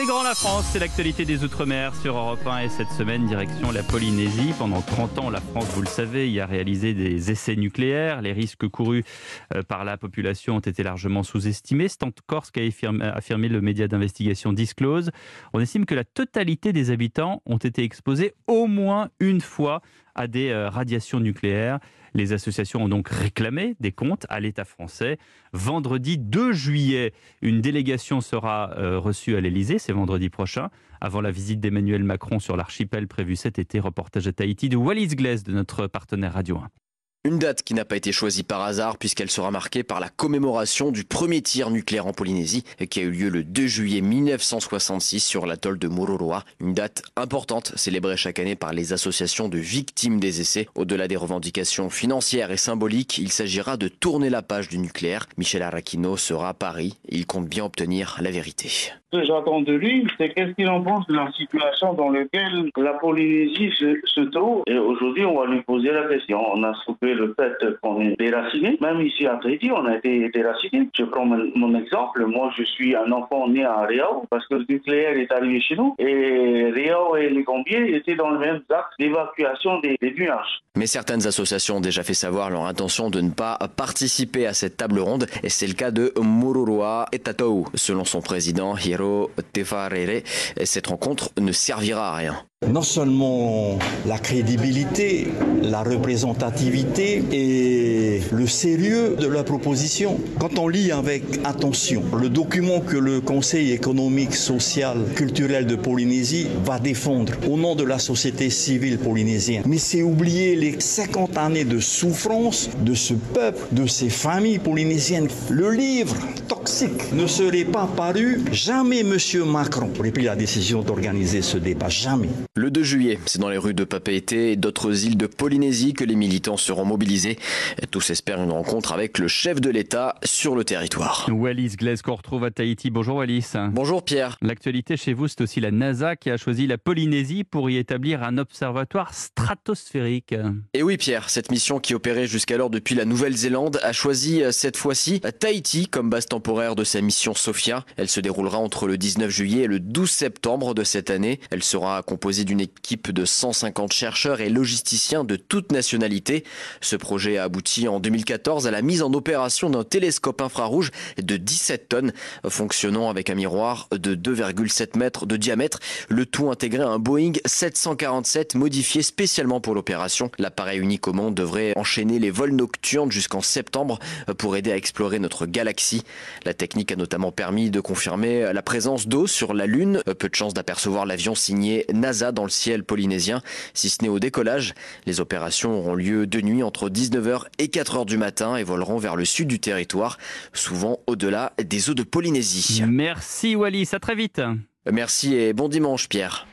C'est grand la France, c'est l'actualité des Outre-mer sur Europe 1 et cette semaine, direction la Polynésie. Pendant 30 ans, la France, vous le savez, y a réalisé des essais nucléaires. Les risques courus euh, par la population ont été largement sous-estimés. C'est encore ce qu'a affirmé le média d'investigation Disclose. On estime que la totalité des habitants ont été exposés au moins une fois à des euh, radiations nucléaires. Les associations ont donc réclamé des comptes à l'État français. Vendredi 2 juillet, une délégation sera euh, reçue à l'Élysée, c'est vendredi prochain, avant la visite d'Emmanuel Macron sur l'archipel prévu cet été. Reportage à Tahiti de Wallis Glaise de notre partenaire Radio 1. Une date qui n'a pas été choisie par hasard puisqu'elle sera marquée par la commémoration du premier tir nucléaire en Polynésie qui a eu lieu le 2 juillet 1966 sur l'atoll de Mururoa. Une date importante célébrée chaque année par les associations de victimes des essais. Au-delà des revendications financières et symboliques, il s'agira de tourner la page du nucléaire. Michel Arrakino sera à Paris il compte bien obtenir la vérité. Ce que j'attends de lui, c'est qu'est-ce qu'il en pense de la situation dans laquelle la Polynésie se, trouve. Et aujourd'hui, on va lui poser la question. On a le fait qu'on est déraciné. Même ici à Tahiti, on a été déraciné. Je prends mon, exemple. Moi, je suis un enfant né à Riao parce que le nucléaire est arrivé chez nous. Et Riao et les Gambiers étaient dans le même axe d'évacuation des, nuages. Mais certaines associations ont déjà fait savoir leur intention de ne pas participer à cette table ronde. Et c'est le cas de Mururoa et Tatou. Selon son président, Hiro Tefarere, cette rencontre ne servira à rien non seulement la crédibilité, la représentativité et le sérieux de la proposition. Quand on lit avec attention le document que le Conseil économique, social, culturel de Polynésie va défendre au nom de la société civile polynésienne, mais c'est oublier les 50 années de souffrance de ce peuple, de ces familles polynésiennes. Le livre toxique ne serait pas paru, jamais M. Macron aurait pris la décision d'organiser ce débat, jamais. Le 2 juillet, c'est dans les rues de Papeete et d'autres îles de Polynésie que les militants seront mobilisés. Tous espèrent une rencontre avec le chef de l'État sur le territoire. Wallis Glaise qu'on retrouve à Tahiti. Bonjour Wallis. Bonjour Pierre. L'actualité chez vous, c'est aussi la NASA qui a choisi la Polynésie pour y établir un observatoire stratosphérique. Et oui Pierre, cette mission qui opérait jusqu'alors depuis la Nouvelle-Zélande a choisi euh, cette fois-ci Tahiti comme base temporaire de sa mission Sophia. Elle se déroulera entre le 19 juillet et le 12 septembre de cette année. Elle sera composée d'une équipe de 150 chercheurs et logisticiens de toutes nationalités. Ce projet a abouti en 2014 à la mise en opération d'un télescope infrarouge de 17 tonnes, fonctionnant avec un miroir de 2,7 mètres de diamètre, le tout intégré à un Boeing 747 modifié spécialement pour l'opération. L'appareil unique au monde devrait enchaîner les vols nocturnes jusqu'en septembre pour aider à explorer notre galaxie. La technique a notamment permis de confirmer la présence d'eau sur la Lune. Peu de chance d'apercevoir l'avion signé NASA dans le ciel polynésien, si ce n'est au décollage. Les opérations auront lieu de nuit entre 19h et 4h du matin et voleront vers le sud du territoire, souvent au-delà des eaux de Polynésie. Merci Wallis, à très vite. Merci et bon dimanche Pierre.